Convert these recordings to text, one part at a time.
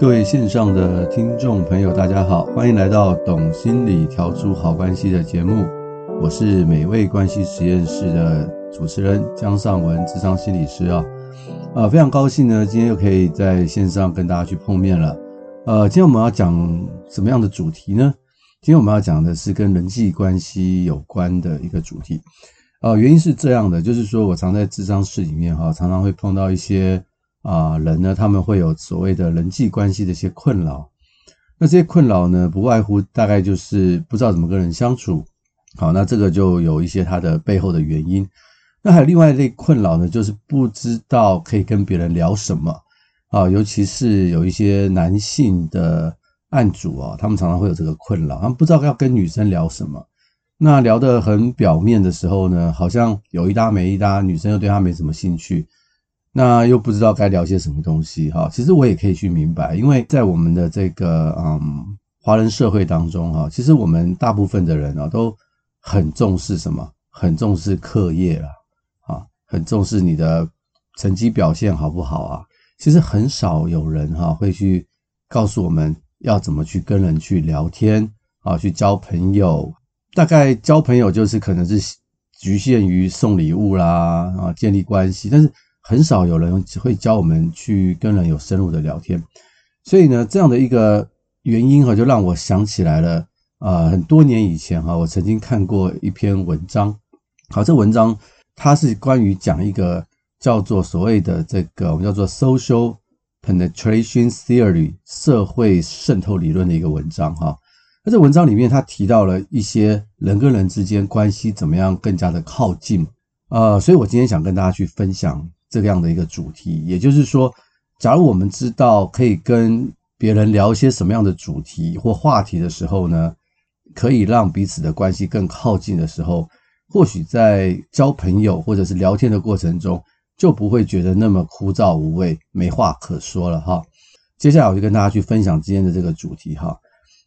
各位线上的听众朋友，大家好，欢迎来到《懂心理调出好关系》的节目。我是美味关系实验室的主持人江尚文，智商心理师啊，呃，非常高兴呢，今天又可以在线上跟大家去碰面了。呃，今天我们要讲什么样的主题呢？今天我们要讲的是跟人际关系有关的一个主题。呃，原因是这样的，就是说我常在智商室里面哈，常常会碰到一些。啊，人呢，他们会有所谓的人际关系的一些困扰。那这些困扰呢，不外乎大概就是不知道怎么跟人相处。好，那这个就有一些它的背后的原因。那还有另外一类困扰呢，就是不知道可以跟别人聊什么。啊，尤其是有一些男性的案主啊，他们常常会有这个困扰，他们不知道要跟女生聊什么。那聊得很表面的时候呢，好像有一搭没一搭，女生又对他没什么兴趣。那又不知道该聊些什么东西哈，其实我也可以去明白，因为在我们的这个嗯华人社会当中哈，其实我们大部分的人啊都很重视什么？很重视课业了啊，很重视你的成绩表现好不好啊？其实很少有人哈会去告诉我们要怎么去跟人去聊天啊，去交朋友。大概交朋友就是可能是局限于送礼物啦啊，建立关系，但是。很少有人会教我们去跟人有深入的聊天，所以呢，这样的一个原因哈，就让我想起来了啊，很多年以前哈，我曾经看过一篇文章，好，这文章它是关于讲一个叫做所谓的这个我们叫做 social penetration theory 社会渗透理论的一个文章哈。那这文章里面它提到了一些人跟人之间关系怎么样更加的靠近，呃，所以我今天想跟大家去分享。这样的一个主题，也就是说，假如我们知道可以跟别人聊一些什么样的主题或话题的时候呢，可以让彼此的关系更靠近的时候，或许在交朋友或者是聊天的过程中，就不会觉得那么枯燥无味、没话可说了哈。接下来我就跟大家去分享今天的这个主题哈，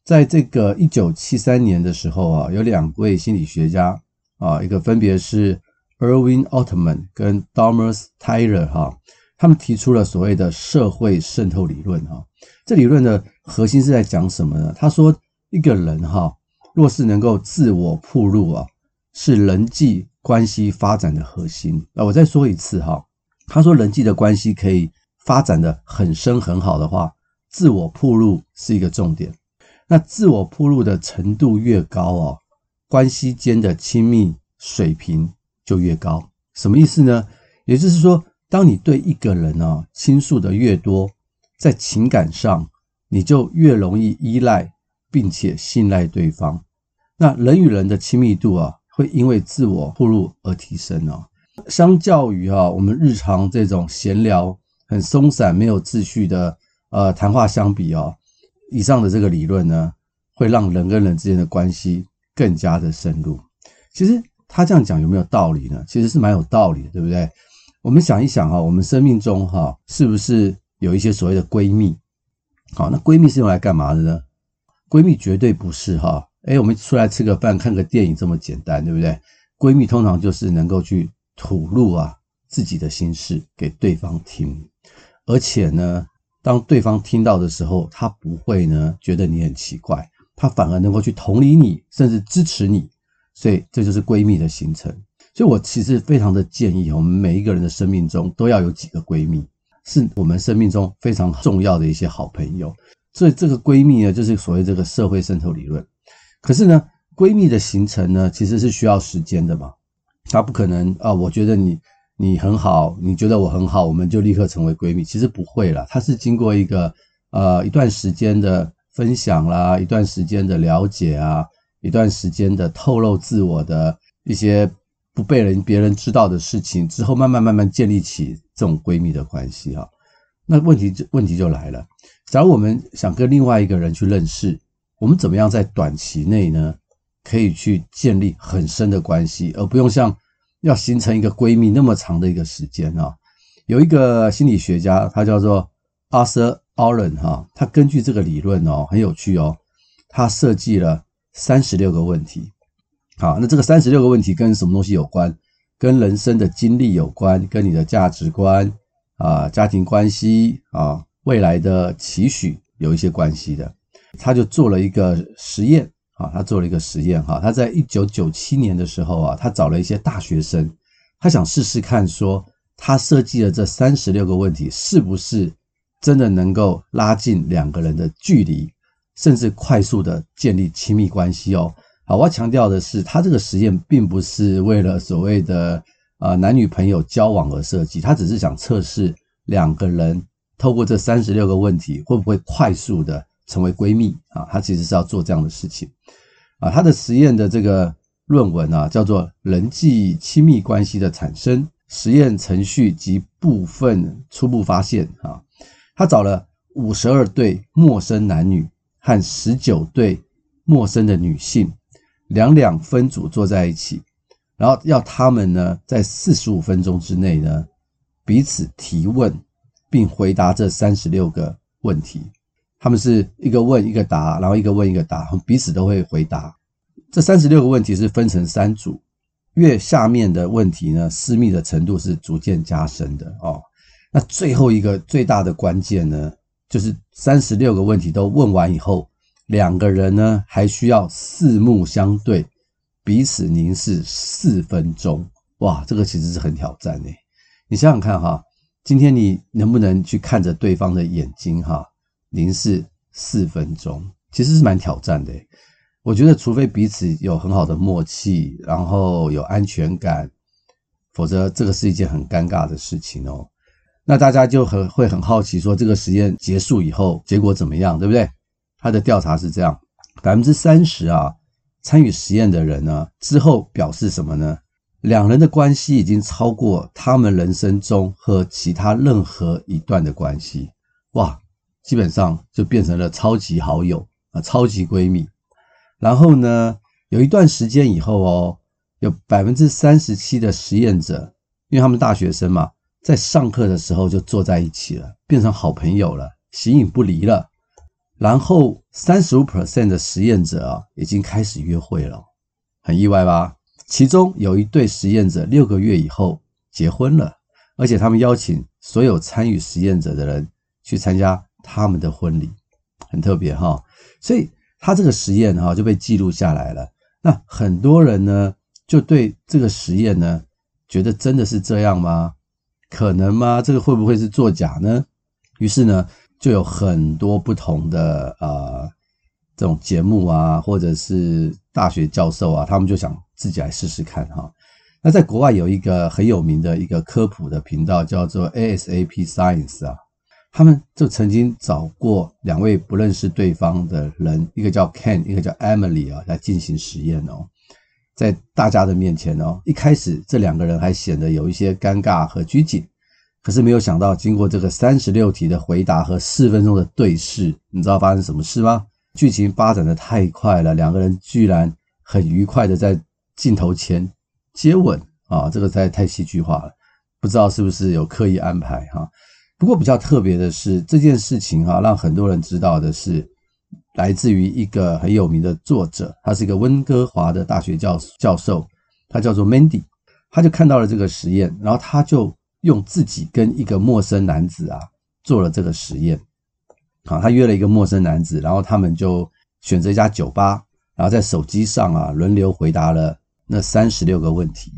在这个一九七三年的时候啊，有两位心理学家啊，一个分别是。Erwin Altman 跟 Domas Tyler 哈，他们提出了所谓的社会渗透理论哈。这理论的核心是在讲什么呢？他说，一个人哈，若是能够自我铺路啊，是人际关系发展的核心。那我再说一次哈，他说人际的关系可以发展的很深很好的话，自我铺路是一个重点。那自我铺路的程度越高哦，关系间的亲密水平。就越高，什么意思呢？也就是说，当你对一个人啊倾诉的越多，在情感上你就越容易依赖并且信赖对方。那人与人的亲密度啊，会因为自我暴露而提升哦。相较于啊我们日常这种闲聊很松散、没有秩序的呃谈话相比啊，以上的这个理论呢，会让人跟人之间的关系更加的深入。其实。他这样讲有没有道理呢？其实是蛮有道理的，对不对？我们想一想哈，我们生命中哈，是不是有一些所谓的闺蜜？好，那闺蜜是用来干嘛的呢？闺蜜绝对不是哈，诶，我们出来吃个饭、看个电影这么简单，对不对？闺蜜通常就是能够去吐露啊自己的心事给对方听，而且呢，当对方听到的时候，他不会呢觉得你很奇怪，他反而能够去同理你，甚至支持你。所以这就是闺蜜的形成。所以我其实非常的建议，我们每一个人的生命中都要有几个闺蜜，是我们生命中非常重要的一些好朋友。所以这个闺蜜呢，就是所谓这个社会渗透理论。可是呢，闺蜜的形成呢，其实是需要时间的嘛。她不可能啊，我觉得你你很好，你觉得我很好，我们就立刻成为闺蜜。其实不会啦，它是经过一个呃一段时间的分享啦，一段时间的了解啊。一段时间的透露自我的一些不被人别人知道的事情之后，慢慢慢慢建立起这种闺蜜的关系哈。那问题就问题就来了，假如我们想跟另外一个人去认识，我们怎么样在短期内呢，可以去建立很深的关系，而不用像要形成一个闺蜜那么长的一个时间啊？有一个心理学家，他叫做 Arthur Allen 哈，他根据这个理论哦，很有趣哦，他设计了。三十六个问题，好，那这个三十六个问题跟什么东西有关？跟人生的经历有关，跟你的价值观啊、家庭关系啊、未来的期许有一些关系的。他就做了一个实验啊，他做了一个实验哈，他在一九九七年的时候啊，他找了一些大学生，他想试试看说，他设计的这三十六个问题是不是真的能够拉近两个人的距离，甚至快速的建立亲密关系哦。好，我要强调的是，他这个实验并不是为了所谓的呃男女朋友交往而设计，他只是想测试两个人透过这三十六个问题会不会快速的成为闺蜜啊。他其实是要做这样的事情啊。他的实验的这个论文啊，叫做《人际亲密关系的产生实验程序及部分初步发现》啊。他找了五十二对陌生男女和十九对陌生的女性。两两分组坐在一起，然后要他们呢，在四十五分钟之内呢，彼此提问，并回答这三十六个问题。他们是一个问一个答，然后一个问一个答，彼此都会回答。这三十六个问题是分成三组，越下面的问题呢，私密的程度是逐渐加深的哦。那最后一个最大的关键呢，就是三十六个问题都问完以后。两个人呢，还需要四目相对，彼此凝视四分钟。哇，这个其实是很挑战诶。你想想看哈，今天你能不能去看着对方的眼睛哈，凝视四分钟？其实是蛮挑战的。我觉得，除非彼此有很好的默契，然后有安全感，否则这个是一件很尴尬的事情哦。那大家就很会很好奇，说这个实验结束以后结果怎么样，对不对？他的调查是这样：百分之三十啊，参与实验的人呢，之后表示什么呢？两人的关系已经超过他们人生中和其他任何一段的关系。哇，基本上就变成了超级好友啊，超级闺蜜。然后呢，有一段时间以后哦，有百分之三十七的实验者，因为他们大学生嘛，在上课的时候就坐在一起了，变成好朋友了，形影不离了。然后，三十五 percent 的实验者啊，已经开始约会了，很意外吧？其中有一对实验者六个月以后结婚了，而且他们邀请所有参与实验者的人去参加他们的婚礼，很特别哈。所以他这个实验哈就被记录下来了。那很多人呢，就对这个实验呢，觉得真的是这样吗？可能吗？这个会不会是作假呢？于是呢，就有很多不同的呃这种节目啊，或者是大学教授啊，他们就想自己来试试看哈。那在国外有一个很有名的一个科普的频道，叫做 ASAP Science 啊，他们就曾经找过两位不认识对方的人，一个叫 Ken，一个叫 Emily 啊，来进行实验哦，在大家的面前哦，一开始这两个人还显得有一些尴尬和拘谨。可是没有想到，经过这个三十六题的回答和四分钟的对视，你知道发生什么事吗？剧情发展的太快了，两个人居然很愉快的在镜头前接吻啊！这个太太戏剧化了，不知道是不是有刻意安排哈？不过比较特别的是，这件事情哈，让很多人知道的是，来自于一个很有名的作者，他是一个温哥华的大学教教授，他叫做 Mandy，他就看到了这个实验，然后他就。用自己跟一个陌生男子啊做了这个实验，好，他约了一个陌生男子，然后他们就选择一家酒吧，然后在手机上啊轮流回答了那三十六个问题。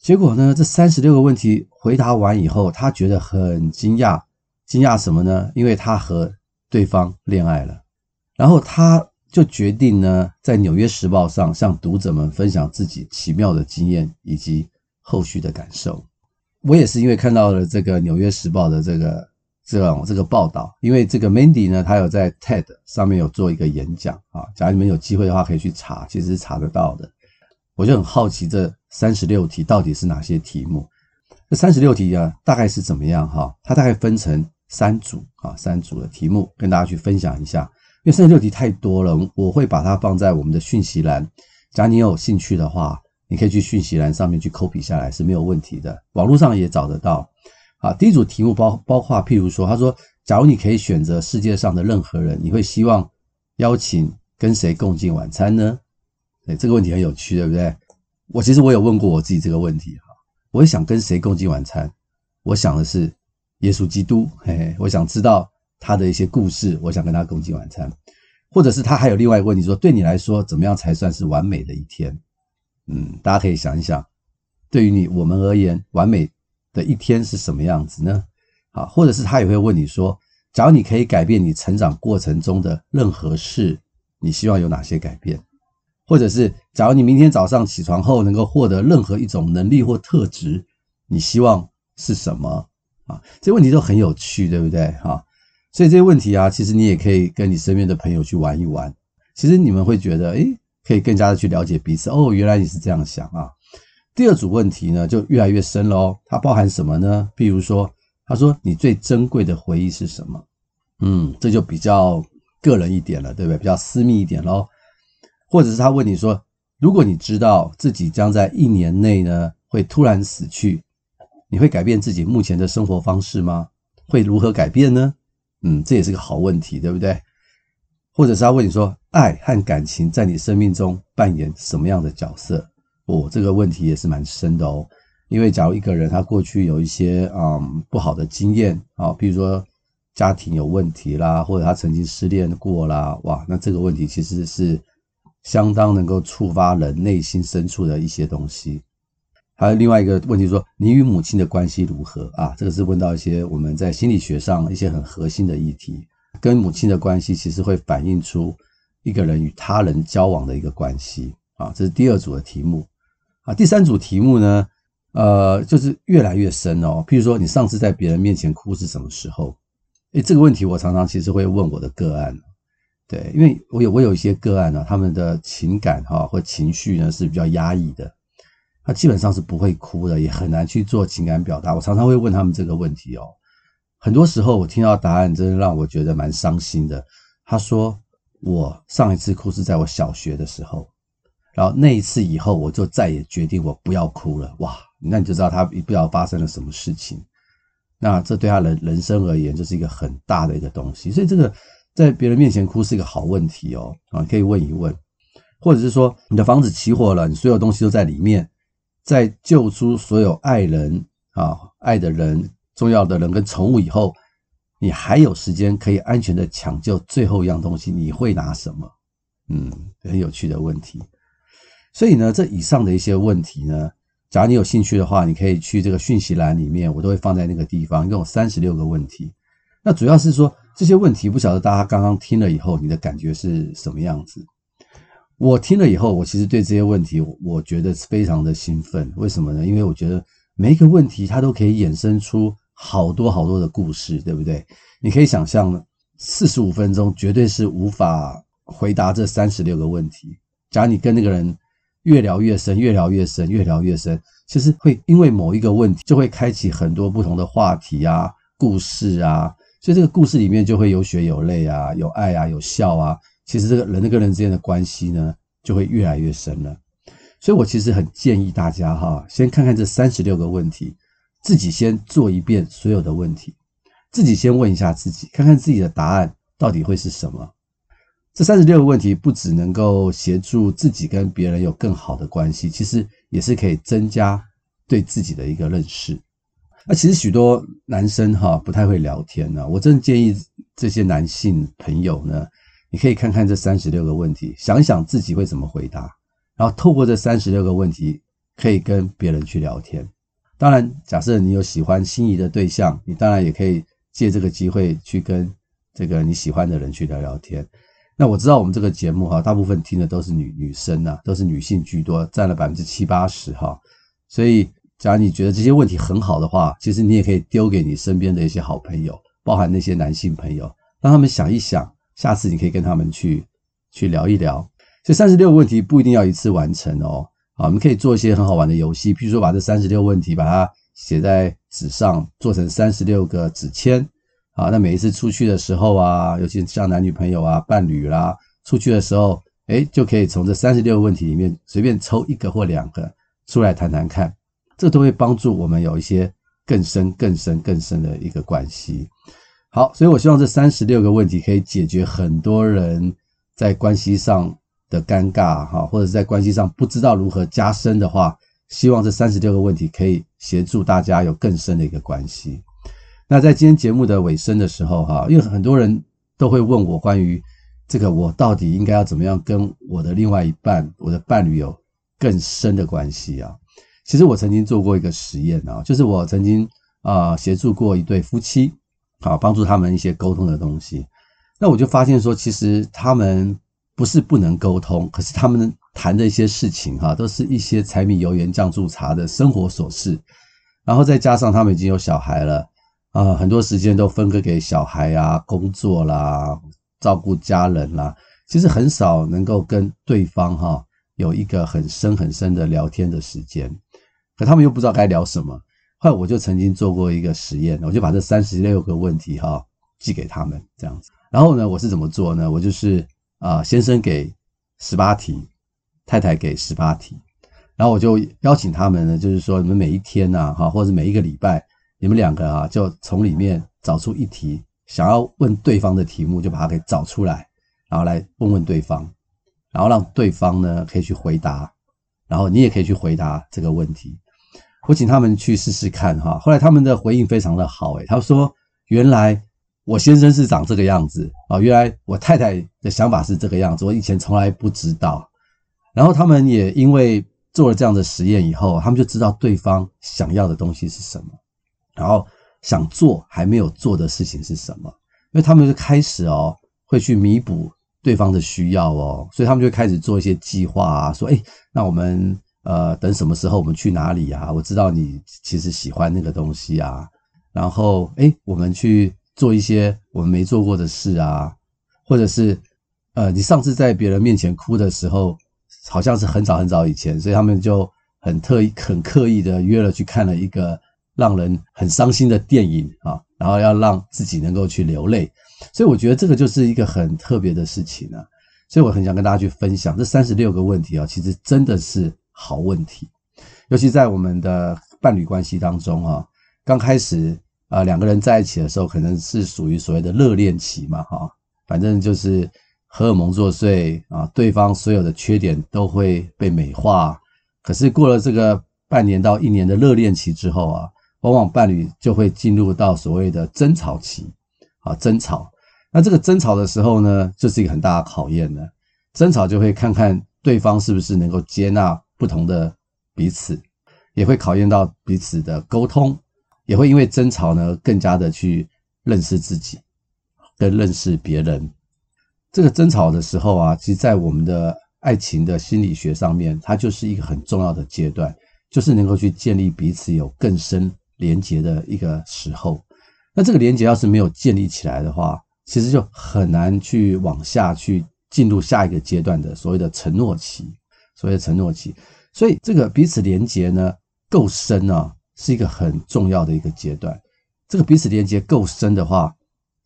结果呢，这三十六个问题回答完以后，他觉得很惊讶，惊讶什么呢？因为他和对方恋爱了，然后他就决定呢，在《纽约时报》上向读者们分享自己奇妙的经验以及后续的感受。我也是因为看到了这个《纽约时报》的这个这种这个报道，因为这个 Mandy 呢，他有在 TED 上面有做一个演讲啊，假如你们有机会的话，可以去查，其实是查得到的。我就很好奇，这三十六题到底是哪些题目？这三十六题啊，大概是怎么样哈？它大概分成三组啊，三组的题目跟大家去分享一下。因为三十六题太多了，我会把它放在我们的讯息栏，假如你有兴趣的话。你可以去讯息栏上面去 copy 下来是没有问题的，网络上也找得到。啊，第一组题目包包括，譬如说，他说，假如你可以选择世界上的任何人，你会希望邀请跟谁共进晚餐呢？哎，这个问题很有趣，对不对？我其实我有问过我自己这个问题哈，我也想跟谁共进晚餐？我想的是耶稣基督，嘿嘿，我想知道他的一些故事，我想跟他共进晚餐，或者是他还有另外一个问题说，对你来说怎么样才算是完美的一天？嗯，大家可以想一想，对于你我们而言，完美的一天是什么样子呢？啊，或者是他也会问你说，假如你可以改变你成长过程中的任何事，你希望有哪些改变？或者是假如你明天早上起床后能够获得任何一种能力或特质，你希望是什么？啊，这问题都很有趣，对不对？哈。所以这些问题啊，其实你也可以跟你身边的朋友去玩一玩。其实你们会觉得，诶，可以更加的去了解彼此。哦，原来你是这样想啊。第二组问题呢，就越来越深了哦。它包含什么呢？比如说，他说你最珍贵的回忆是什么？嗯，这就比较个人一点了，对不对？比较私密一点喽。或者是他问你说，如果你知道自己将在一年内呢，会突然死去，你会改变自己目前的生活方式吗？会如何改变呢？嗯，这也是个好问题，对不对？或者是他问你说，爱和感情在你生命中扮演什么样的角色？哦，这个问题也是蛮深的哦。因为假如一个人他过去有一些嗯不好的经验啊，比如说家庭有问题啦，或者他曾经失恋过啦，哇，那这个问题其实是相当能够触发人内心深处的一些东西。还有另外一个问题说，你与母亲的关系如何啊？这个是问到一些我们在心理学上一些很核心的议题。跟母亲的关系其实会反映出一个人与他人交往的一个关系啊。这是第二组的题目啊。第三组题目呢，呃，就是越来越深哦。譬如说，你上次在别人面前哭是什么时候？诶，这个问题我常常其实会问我的个案，对，因为我有我有一些个案呢，他们的情感哈或情绪呢是比较压抑的。他基本上是不会哭的，也很难去做情感表达。我常常会问他们这个问题哦，很多时候我听到答案，真的让我觉得蛮伤心的。他说：“我上一次哭是在我小学的时候，然后那一次以后，我就再也决定我不要哭了。”哇，那你就知道他不知道发生了什么事情。那这对他人人生而言，就是一个很大的一个东西。所以这个在别人面前哭是一个好问题哦，啊，可以问一问，或者是说你的房子起火了，你所有东西都在里面。在救出所有爱人啊、爱的人、重要的人跟宠物以后，你还有时间可以安全的抢救最后一样东西，你会拿什么？嗯，很有趣的问题。所以呢，这以上的一些问题呢，假如你有兴趣的话，你可以去这个讯息栏里面，我都会放在那个地方，一共有三十六个问题。那主要是说这些问题，不晓得大家刚刚听了以后，你的感觉是什么样子？我听了以后，我其实对这些问题，我觉得是非常的兴奋。为什么呢？因为我觉得每一个问题它都可以衍生出好多好多的故事，对不对？你可以想象，四十五分钟绝对是无法回答这三十六个问题。假如你跟那个人越聊越深，越聊越深，越聊越深，其实会因为某一个问题，就会开启很多不同的话题啊、故事啊。所以这个故事里面就会有血有泪啊，有爱啊，有笑啊。其实这个人跟人之间的关系呢，就会越来越深了。所以我其实很建议大家哈，先看看这三十六个问题，自己先做一遍所有的问题，自己先问一下自己，看看自己的答案到底会是什么。这三十六个问题不只能够协助自己跟别人有更好的关系，其实也是可以增加对自己的一个认识。那其实许多男生哈不太会聊天呢，我真的建议这些男性朋友呢。你可以看看这三十六个问题，想想自己会怎么回答，然后透过这三十六个问题，可以跟别人去聊天。当然，假设你有喜欢心仪的对象，你当然也可以借这个机会去跟这个你喜欢的人去聊聊天。那我知道我们这个节目哈，大部分听的都是女女生呐，都是女性居多，占了百分之七八十哈。所以，假如你觉得这些问题很好的话，其实你也可以丢给你身边的一些好朋友，包含那些男性朋友，让他们想一想。下次你可以跟他们去去聊一聊，这三十六个问题不一定要一次完成哦。啊，我们可以做一些很好玩的游戏，譬如说把这三十六问题把它写在纸上，做成三十六个纸签。啊，那每一次出去的时候啊，尤其像男女朋友啊、伴侣啦，出去的时候，诶，就可以从这三十六个问题里面随便抽一个或两个出来谈谈看，这都会帮助我们有一些更深、更深、更深的一个关系。好，所以我希望这三十六个问题可以解决很多人在关系上的尴尬，哈，或者在关系上不知道如何加深的话，希望这三十六个问题可以协助大家有更深的一个关系。那在今天节目的尾声的时候，哈，因为很多人都会问我关于这个，我到底应该要怎么样跟我的另外一半、我的伴侣有更深的关系啊？其实我曾经做过一个实验啊，就是我曾经啊协助过一对夫妻，好帮助他们一些沟通的东西。那我就发现说，其实他们不是不能沟通，可是他们谈的一些事情哈，都是一些柴米油盐酱醋茶的生活琐事，然后再加上他们已经有小孩了。啊，很多时间都分割给小孩啊、工作啦、照顾家人啦，其实很少能够跟对方哈有一个很深很深的聊天的时间。可他们又不知道该聊什么。后来我就曾经做过一个实验，我就把这三十六个问题哈寄给他们这样子。然后呢，我是怎么做呢？我就是啊，先生给十八题，太太给十八题，然后我就邀请他们呢，就是说你们每一天呐哈，或者每一个礼拜。你们两个啊，就从里面找出一题想要问对方的题目，就把它给找出来，然后来问问对方，然后让对方呢可以去回答，然后你也可以去回答这个问题。我请他们去试试看哈，后来他们的回应非常的好诶，他说原来我先生是长这个样子啊，原来我太太的想法是这个样子，我以前从来不知道。然后他们也因为做了这样的实验以后，他们就知道对方想要的东西是什么。然后想做还没有做的事情是什么？因为他们就开始哦，会去弥补对方的需要哦，所以他们就开始做一些计划啊，说，诶，那我们呃等什么时候我们去哪里啊？我知道你其实喜欢那个东西啊，然后诶，我们去做一些我们没做过的事啊，或者是呃，你上次在别人面前哭的时候，好像是很早很早以前，所以他们就很特意、很刻意的约了去看了一个。让人很伤心的电影啊，然后要让自己能够去流泪，所以我觉得这个就是一个很特别的事情啊，所以我很想跟大家去分享这三十六个问题啊，其实真的是好问题，尤其在我们的伴侣关系当中啊，刚开始啊两个人在一起的时候，可能是属于所谓的热恋期嘛哈，反正就是荷尔蒙作祟啊，对方所有的缺点都会被美化，可是过了这个半年到一年的热恋期之后啊。往往伴侣就会进入到所谓的争吵期，啊，争吵。那这个争吵的时候呢，就是一个很大的考验呢。争吵就会看看对方是不是能够接纳不同的彼此，也会考验到彼此的沟通，也会因为争吵呢，更加的去认识自己，跟认识别人。这个争吵的时候啊，其实在我们的爱情的心理学上面，它就是一个很重要的阶段，就是能够去建立彼此有更深。连接的一个时候，那这个连接要是没有建立起来的话，其实就很难去往下去进入下一个阶段的所谓的承诺期，所谓的承诺期。所以这个彼此连接呢够深啊，是一个很重要的一个阶段。这个彼此连接够深的话，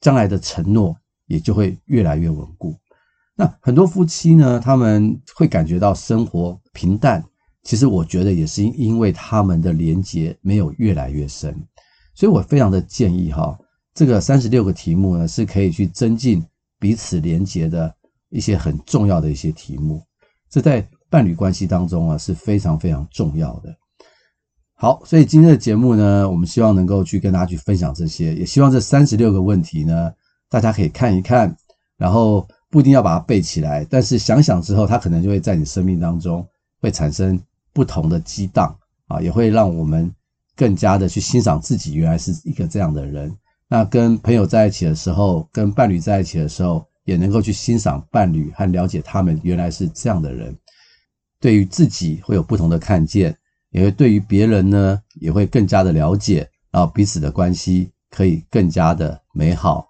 将来的承诺也就会越来越稳固。那很多夫妻呢，他们会感觉到生活平淡。其实我觉得也是因为他们的连接没有越来越深，所以我非常的建议哈，这个三十六个题目呢是可以去增进彼此连接的一些很重要的一些题目，这在伴侣关系当中啊是非常非常重要的。好，所以今天的节目呢，我们希望能够去跟大家去分享这些，也希望这三十六个问题呢，大家可以看一看，然后不一定要把它背起来，但是想想之后，它可能就会在你生命当中会产生。不同的激荡啊，也会让我们更加的去欣赏自己原来是一个这样的人。那跟朋友在一起的时候，跟伴侣在一起的时候，也能够去欣赏伴侣和了解他们原来是这样的人。对于自己会有不同的看见，也会对于别人呢，也会更加的了解，然后彼此的关系可以更加的美好。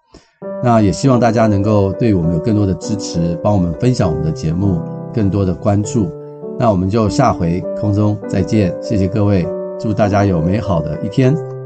那也希望大家能够对我们有更多的支持，帮我们分享我们的节目，更多的关注。那我们就下回空中再见，谢谢各位，祝大家有美好的一天。